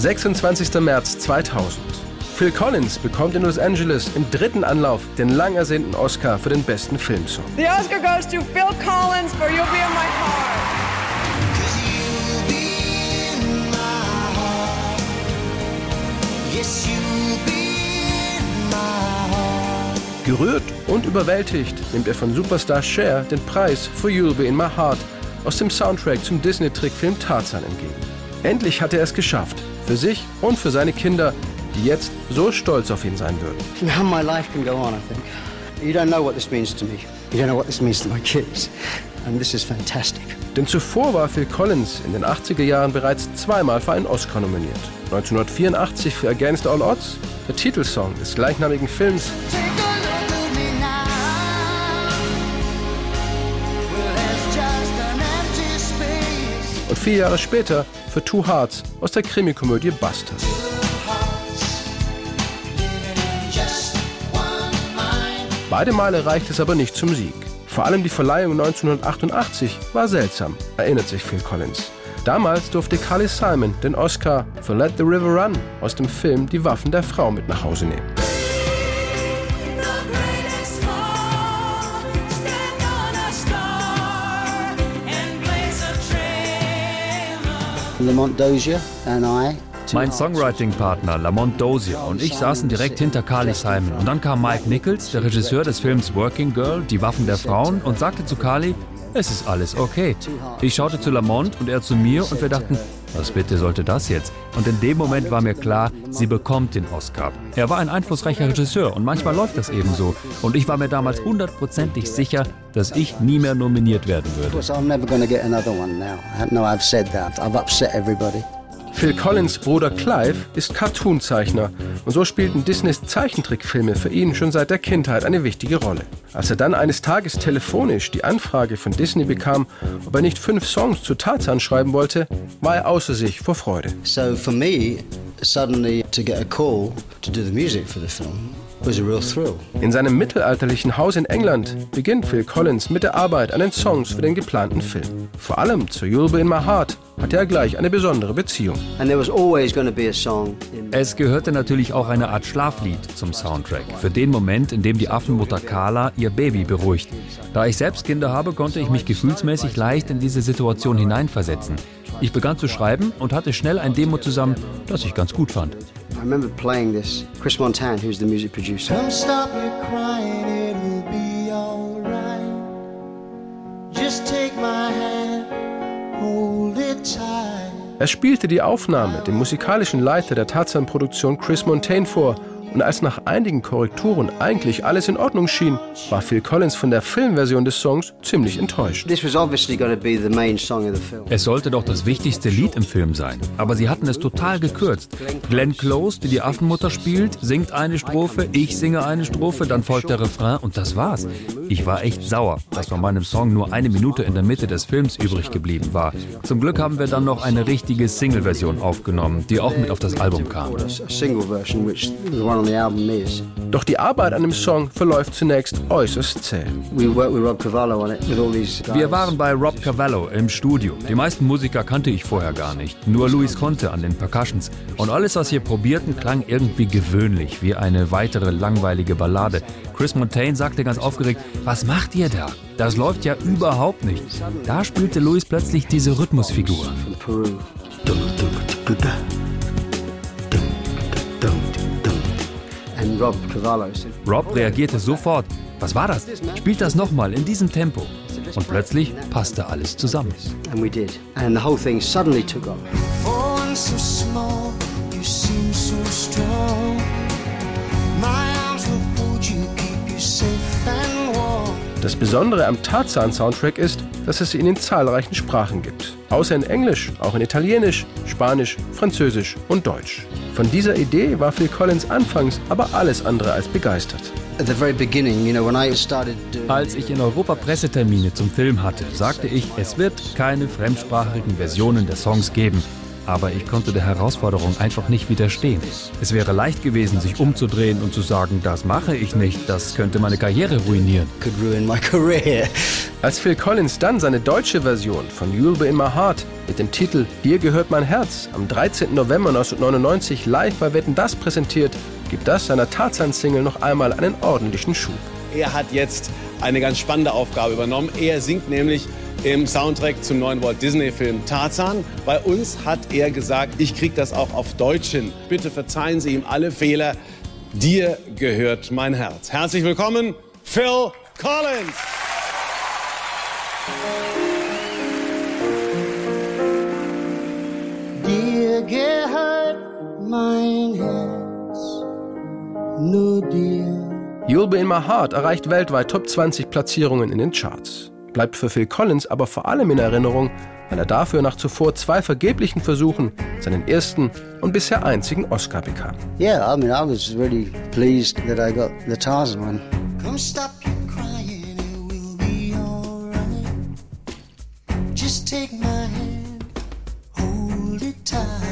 26. März 2000. Phil Collins bekommt in Los Angeles im dritten Anlauf den lang ersehnten Oscar für den besten Filmsong. The Oscar goes to Phil Collins for You'll Be in My Heart. Gerührt und überwältigt nimmt er von Superstar Cher den Preis für You'll Be in My Heart aus dem Soundtrack zum Disney-Trickfilm Tarzan entgegen. Endlich hat er es geschafft, für sich und für seine Kinder, die jetzt so stolz auf ihn sein würden. Now my life can go on, I think. You don't know what this means to me. You don't know what this means to my kids. And this is fantastic. Denn zuvor war Phil Collins in den 80er Jahren bereits zweimal für einen Oscar nominiert. 1984 für Against All Odds, der Titelsong des gleichnamigen Films. Und vier Jahre später für Two Hearts aus der Krimikomödie Busters. Beide Male reicht es aber nicht zum Sieg. Vor allem die Verleihung 1988 war seltsam, erinnert sich Phil Collins. Damals durfte Carly Simon den Oscar für Let the River Run aus dem Film Die Waffen der Frau mit nach Hause nehmen. Lamont Dozier and I Mein Songwriting-Partner Lamont Dozier und ich saßen direkt hinter Carly Simon. Und dann kam Mike Nichols, der Regisseur des Films Working Girl, Die Waffen der Frauen, und sagte zu Carly, es ist alles okay. Ich schaute zu Lamont und er zu mir und wir dachten, was bitte sollte das jetzt? Und in dem Moment war mir klar, sie bekommt den Oscar. Er war ein einflussreicher Regisseur und manchmal läuft das eben so. Und ich war mir damals hundertprozentig sicher, dass ich nie mehr nominiert werden würde. Phil Collins Bruder Clive ist Cartoonzeichner und so spielten Disneys Zeichentrickfilme für ihn schon seit der Kindheit eine wichtige Rolle. Als er dann eines Tages telefonisch die Anfrage von Disney bekam, ob er nicht fünf Songs zu Tarzan schreiben wollte, war er außer sich vor Freude. So for me, suddenly to get a call to do the music for the film was a real thrill. In seinem mittelalterlichen Haus in England beginnt Phil Collins mit der Arbeit an den Songs für den geplanten Film. Vor allem zu You'll Be in My Heart hatte er gleich eine besondere Beziehung. And there was always going to be a song in Es gehörte natürlich auch eine Art Schlaflied zum Soundtrack. Für den Moment, in dem die Affenmutter Carla ihr Baby beruhigt. Da ich selbst Kinder habe, konnte ich mich gefühlsmäßig leicht in diese Situation hineinversetzen. Ich begann zu schreiben und hatte schnell ein Demo zusammen, das ich ganz gut fand. I remember playing this. Chris Montan, who's the music producer. Don't stop your crying, it'll be alright. Just take my hand, hold it tight. Er spielte die Aufnahme dem musikalischen Leiter der Tarzan-Produktion Chris Montaigne vor und als nach einigen Korrekturen eigentlich alles in Ordnung schien, war Phil Collins von der Filmversion des Songs ziemlich enttäuscht. This was obviously going to be the main song of the film. Es sollte doch das wichtigste Lied im Film sein. Aber sie hatten es total gekürzt. Glenn Close, die die Affenmutter spielt, singt eine Strophe, ich singe eine Strophe, dann folgt der Refrain und das war's. Ich war echt sauer, dass von meinem Song nur eine Minute in der Mitte des Films übrig geblieben war. Zum Glück haben wir dann noch eine richtige Single-Version aufgenommen, die auch mit auf das Album kam. Doch die Arbeit an dem Song verläuft zunächst äußerst zäh. We worked with Rob Cavallo on it, with all these guys. Wir waren bei Rob Cavallo im Studio. Die meisten Musiker kannte ich vorher gar nicht. Nur Luis Conte an den Percussions. Und alles, was wir probierten, klang irgendwie gewöhnlich, wie eine weitere langweilige Ballade. Chris Montaigne sagte ganz aufgeregt, was macht ihr da? Das läuft ja überhaupt nicht. Da spielte Luis plötzlich diese Rhythmusfigur. from Peru. And Rob Cavallo said, Rob reagierte sofort. Was war das? Spielt das nochmal in diesem Tempo. Und plötzlich passte alles zusammen. and we did. And the whole thing suddenly took off. For one so small, you seem so strong. Das Besondere am Tarzan-Soundtrack ist, dass es ihn in zahlreichen Sprachen gibt. Außer in Englisch, auch in Italienisch, Spanisch, Französisch und Deutsch. Von dieser Idee war Phil Collins anfangs aber alles andere als begeistert. At the very beginning, you know, when I started doing Als ich in Europa Pressetermine zum Film hatte, sagte ich, es wird keine fremdsprachigen Versionen der Songs geben. Aber ich konnte der Herausforderung einfach nicht widerstehen. Es wäre leicht gewesen, sich umzudrehen und zu sagen, das mache ich nicht, das könnte meine Karriere ruinieren. could ruin my career. Als Phil Collins dann seine deutsche Version von You'll Be in My Heart mit dem Titel Hier gehört mein Herz am 13. November 1999 live bei Wetten das präsentiert, gibt das seiner Tarzan-Single noch einmal einen ordentlichen Schub. Er hat jetzt eine ganz spannende Aufgabe übernommen. Er singt nämlich im Soundtrack zum neuen Walt Disney-Film Tarzan. Bei uns hat er gesagt, ich krieg das auch auf Deutsch hin. Bitte verzeihen Sie ihm alle Fehler. Dir gehört mein Herz. Herzlich willkommen, Phil Collins. Dir gehört mein Herz, nur dir. You'll Be In My Heart erreicht weltweit Top 20 Platzierungen in den Charts bleibt für Phil Collins aber vor allem in Erinnerung, weil er dafür nach zuvor zwei vergeblichen Versuchen seinen ersten und bisher einzigen Oscar bekam. Yeah, I mean, I was really pleased that I got the Tarzan one. Come stop crying, it will be alright. Just take my hand, hold it tight.